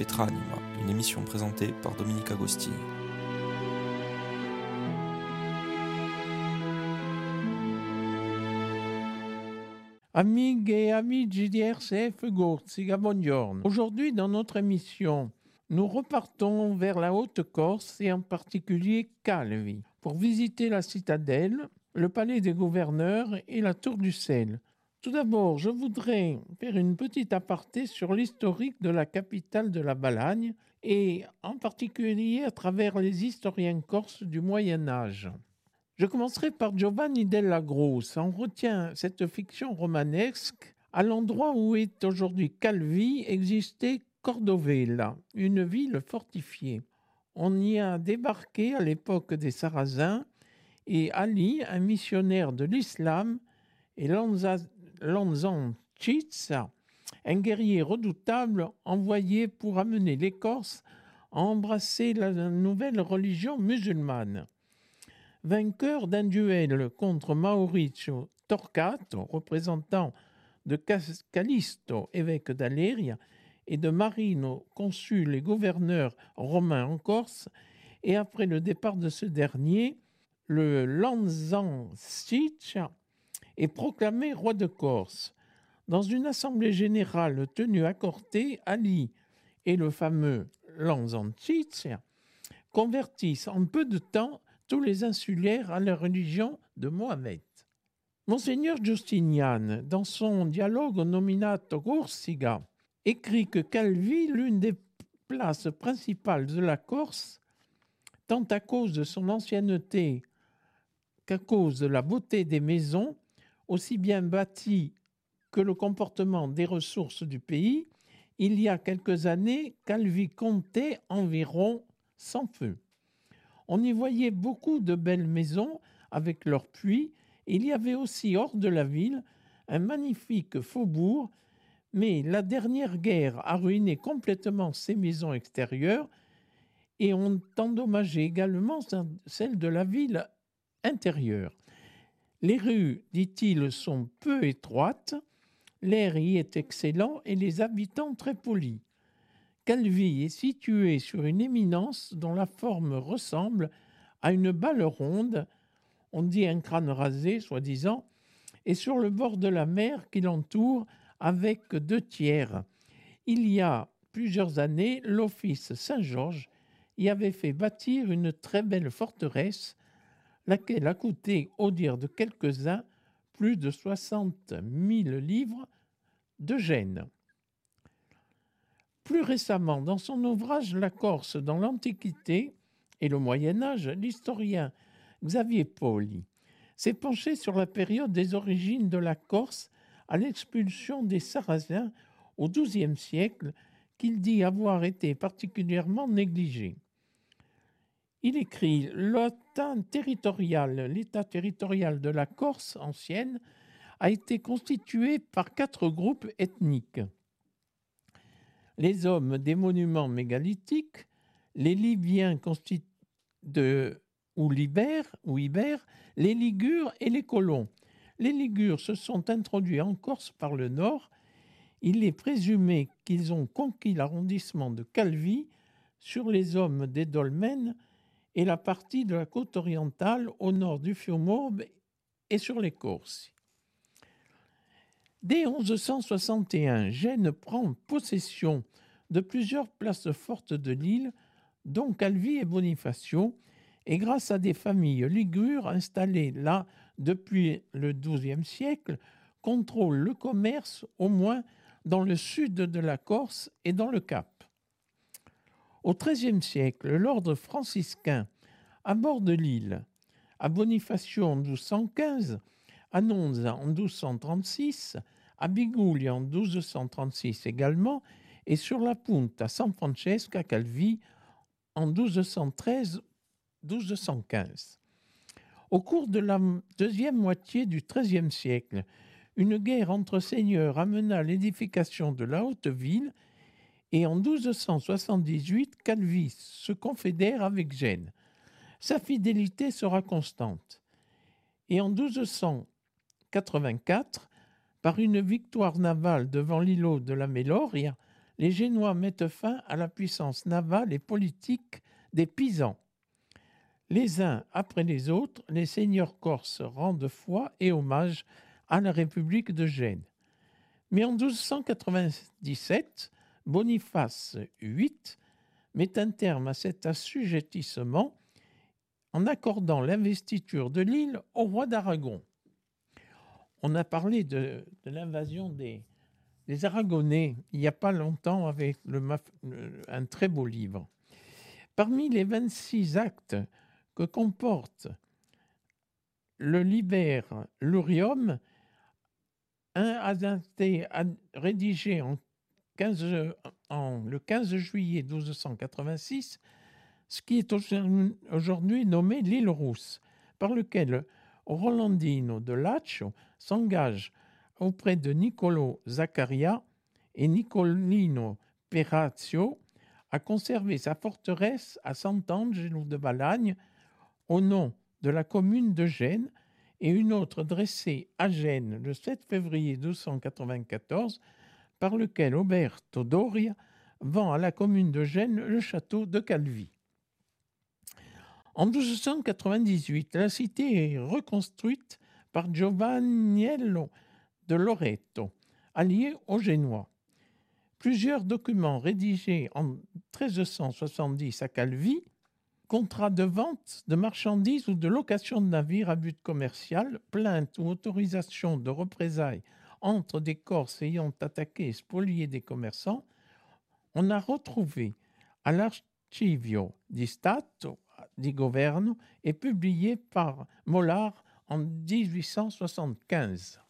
Petra Anima, une émission présentée par Dominique Agostini. Amigue et amis du RCF Gorziga, buongiorno. Aujourd'hui, dans notre émission, nous repartons vers la Haute-Corse et en particulier Calvi pour visiter la citadelle, le palais des gouverneurs et la tour du sel. Tout d'abord, je voudrais faire une petite aparté sur l'historique de la capitale de la Balagne et en particulier à travers les historiens corses du Moyen Âge. Je commencerai par Giovanni della Grosse. On retient cette fiction romanesque. À l'endroit où est aujourd'hui Calvi existait Cordovella, une ville fortifiée. On y a débarqué à l'époque des Sarrasins et Ali, un missionnaire de l'islam, et Lanzan Chitsa, un guerrier redoutable envoyé pour amener les Corses à embrasser la nouvelle religion musulmane. Vainqueur d'un duel contre Mauricio Torquato, représentant de Callisto, évêque d'Aléria, et de Marino, consul et gouverneur romain en Corse, et après le départ de ce dernier, le est proclamé roi de Corse. Dans une assemblée générale tenue à Corté, Ali et le fameux Lanzansic convertissent en peu de temps tous les insulaires à la religion de Mohamed. Monseigneur Justinian, dans son dialogue nominato Corsica, écrit que Calvi, l'une des places principales de la Corse, tant à cause de son ancienneté qu'à cause de la beauté des maisons, aussi bien bâties que le comportement des ressources du pays, il y a quelques années, Calvi comptait environ 100 feux. On y voyait beaucoup de belles maisons avec leurs puits. Il y avait aussi hors de la ville un magnifique faubourg mais la dernière guerre a ruiné complètement ces maisons extérieures et ont endommagé également celles de la ville intérieure. Les rues, dit-il, sont peu étroites, l'air y est excellent et les habitants très polis. Calvi est situé sur une éminence dont la forme ressemble à une balle ronde, on dit un crâne rasé, soi-disant, et sur le bord de la mer qui l'entoure, avec deux tiers. Il y a plusieurs années, l'Office Saint-Georges y avait fait bâtir une très belle forteresse, laquelle a coûté, au dire de quelques-uns, plus de 60 000 livres de Gênes. Plus récemment, dans son ouvrage La Corse dans l'Antiquité et le Moyen Âge, l'historien Xavier Pauli s'est penché sur la période des origines de la Corse à l'expulsion des Sarrasins au XIIe siècle qu'il dit avoir été particulièrement négligé. Il écrit L'État territorial, l'État territorial de la Corse ancienne a été constitué par quatre groupes ethniques. Les hommes des monuments mégalithiques, les Libyens ou Libères, ou Ibères, les Ligures et les colons, les Ligures se sont introduits en Corse par le nord. Il est présumé qu'ils ont conquis l'arrondissement de Calvi sur les hommes des dolmens et la partie de la côte orientale au nord du Fiumorbe et sur les Corses. Dès 1161, Gênes prend possession de plusieurs places fortes de l'île, dont Calvi et Bonifacio, et grâce à des familles ligures installées là depuis le XIIe siècle, contrôle le commerce au moins dans le sud de la Corse et dans le Cap. Au XIIIe siècle, l'ordre franciscain à bord de l'île, à Bonifacio en 1215, à Nonza en 1236, à Biguglia en 1236 également, et sur la Punta San Francesco à Calvi en 1213-1215. Au cours de la deuxième moitié du XIIIe siècle, une guerre entre seigneurs amena l'édification de la haute ville et en 1278, Calvis se confédère avec Gênes. Sa fidélité sera constante. Et en 1284, par une victoire navale devant l'îlot de la Méloria, les Génois mettent fin à la puissance navale et politique des Pisans. Les uns après les autres, les seigneurs corses rendent foi et hommage à la République de Gênes. Mais en 1297, Boniface VIII met un terme à cet assujettissement en accordant l'investiture de l'île au roi d'Aragon. On a parlé de, l'invasion des, Aragonais il n'y a pas longtemps avec un très beau livre. Parmi les 26 actes que comporte le Liber Lurium, un a été rédigé en le 15 juillet 1286 ce qui est aujourd'hui nommé l'île Rousse, par lequel Rolandino de Laccio s'engage auprès de Niccolo Zaccaria et Nicolino Perazio à conserver sa forteresse à Sant'Angelo de Balagne au nom de la commune de Gênes et une autre dressée à Gênes le 7 février 1294 par lequel Oberto Doria vend à la commune de Gênes le château de Calvi. En 1298, la cité est reconstruite par Giovanniello de Loreto, allié aux Génois. Plusieurs documents rédigés en 1370 à Calvi, contrats de vente de marchandises ou de location de navires à but commercial, plaintes ou autorisations de représailles entre des Corses ayant attaqué et spolié des commerçants, on a retrouvé à l'Archivio di Stato di Governo est publié par Mollard en 1875.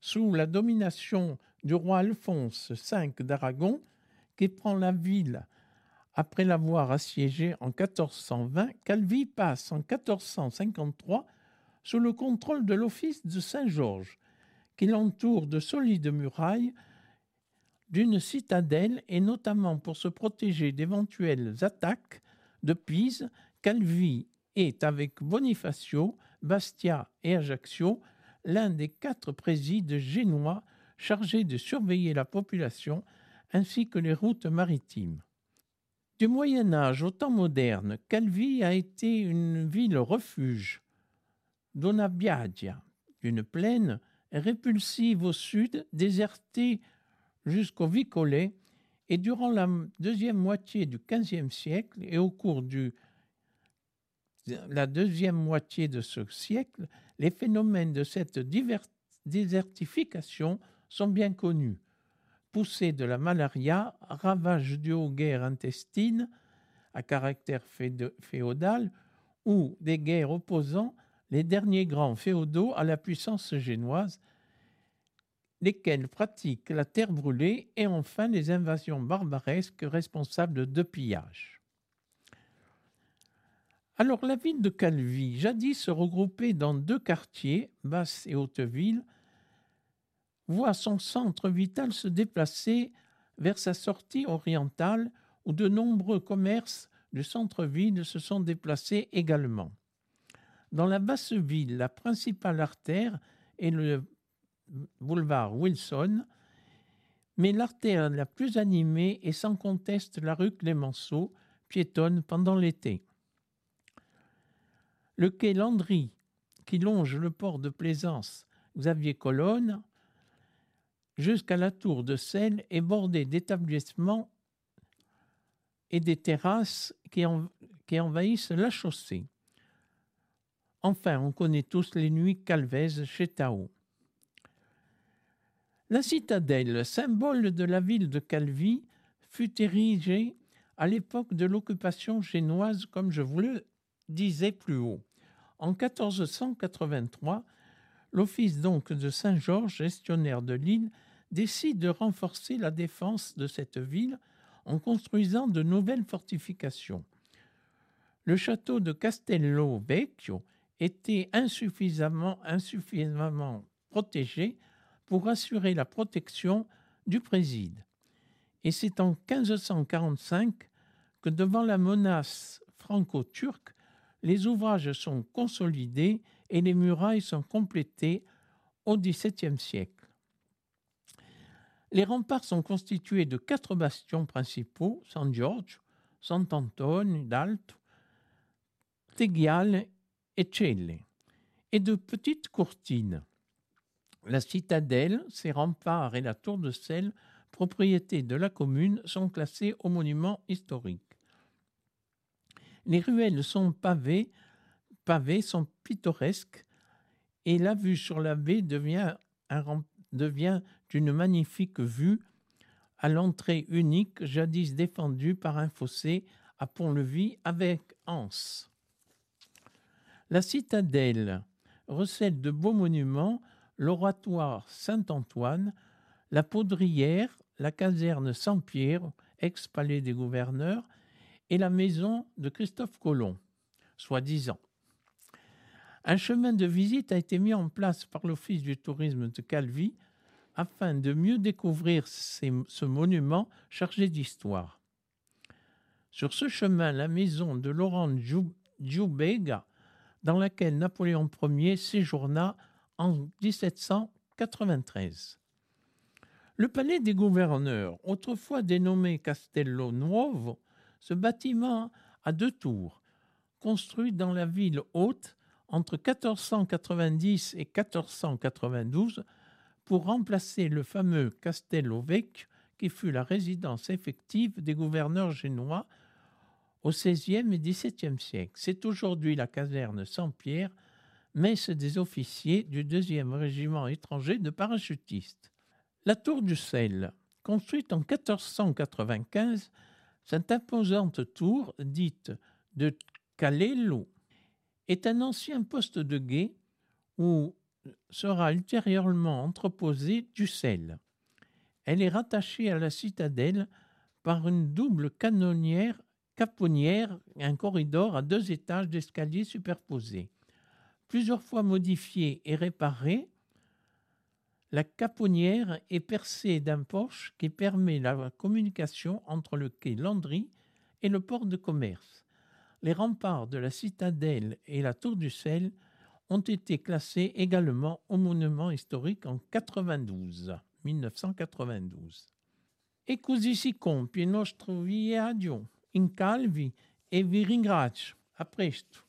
Sous la domination du roi Alphonse V d'Aragon, qui prend la ville après l'avoir assiégée en 1420, Calvi passe en 1453 sous le contrôle de l'office de Saint-Georges, qui l'entoure de solides murailles d'une citadelle et notamment pour se protéger d'éventuelles attaques de Pise Calvi est, avec Bonifacio, Bastia et Ajaccio, l'un des quatre présides génois chargés de surveiller la population ainsi que les routes maritimes. Du Moyen Âge au temps moderne, Calvi a été une ville refuge. Donna Biagia, une plaine répulsive au sud, désertée jusqu'au Vicolet, et durant la deuxième moitié du XVe siècle et au cours du la deuxième moitié de ce siècle, les phénomènes de cette désertification sont bien connus. Poussée de la malaria, ravage du aux guerres intestines à caractère féodal ou des guerres opposant les derniers grands féodaux à la puissance génoise, lesquels pratiquent la terre brûlée et enfin les invasions barbaresques responsables de pillages. Alors la ville de Calvi, jadis regroupée dans deux quartiers, Basse et Hauteville, voit son centre vital se déplacer vers sa sortie orientale où de nombreux commerces du centre-ville se sont déplacés également. Dans la basse ville, la principale artère est le boulevard Wilson, mais l'artère la plus animée est sans conteste la rue Clémenceau, piétonne pendant l'été. Le quai Landry, qui longe le port de Plaisance Xavier Colonne, jusqu'à la tour de Seine, est bordé d'établissements et des terrasses qui, envahissent la chaussée. Enfin, on connaît tous les nuits calvaises chez Tao. La citadelle, symbole de la ville de Calvi, fut érigée à l'époque de l'occupation génoise, comme je vous le disais plus haut. En 1483, l'office donc de Saint-Georges, gestionnaire de l'île, décide de renforcer la défense de cette ville en construisant de nouvelles fortifications. Le château de Castello Vecchio était insuffisamment, insuffisamment protégé pour assurer la protection du préside. Et c'est en 1545 que devant la menace franco-turque, les ouvrages sont consolidés et les murailles sont complétées au XVIIe siècle. Les remparts sont constitués de quatre bastions principaux, San Giorgio, Sant'Antonio d'Alto, Teghiale et de petites courtines. La citadelle, ses remparts et la tour de sel, propriété de la commune, sont classés au monument historique. Les ruelles sont pavées, pavées sont pittoresques et la vue sur la baie devient, devient une magnifique vue à l'entrée unique jadis défendue par un fossé à Pont-Levis avec Anse. La citadelle recèle de beaux monuments, l'oratoire Saint-Antoine, la poudrière, la caserne Saint-Pierre, ex-palais des gouverneurs, et la maison de Christophe Colomb, soi-disant. Un chemin de visite a été mis en place par l'Office du tourisme de Calvi afin de mieux découvrir ce monument chargé d'histoire. Sur ce chemin, la maison de Laurent Djoubega, dans laquelle Napoléon Ier séjourna en 1793. Le palais des gouverneurs, autrefois dénommé Castello Nuovo, ce bâtiment à deux tours, construit dans la ville haute entre 1490 et 1492 pour remplacer le fameux Castello Vecchio qui fut la résidence effective des gouverneurs génois au XVIe et XVIIe siècle. C'est aujourd'hui la caserne Saint-Pierre, messe des officiers du deuxième régiment étranger de parachutistes. La tour du sel, construite en 1495, cette imposante tour, dite de Calello, est un ancien poste de guet où sera ultérieurement entreposé du sel. Elle est rattachée à la citadelle par une double canonnière caponnière un corridor à deux étages d'escalier superposés. Plusieurs fois modifiée et réparée, la caponnière est percée d'un porche qui permet la communication entre le quai Landry et le port de commerce. Les remparts de la citadelle et la tour du sel ont été classés également au monument historique en 92, 1992. E così si nostro in Calvi e vi ringrazio. A presto.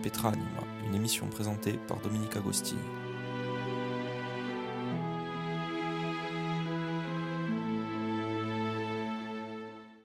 Petra Anima, une émission présentée par Dominique Agostini.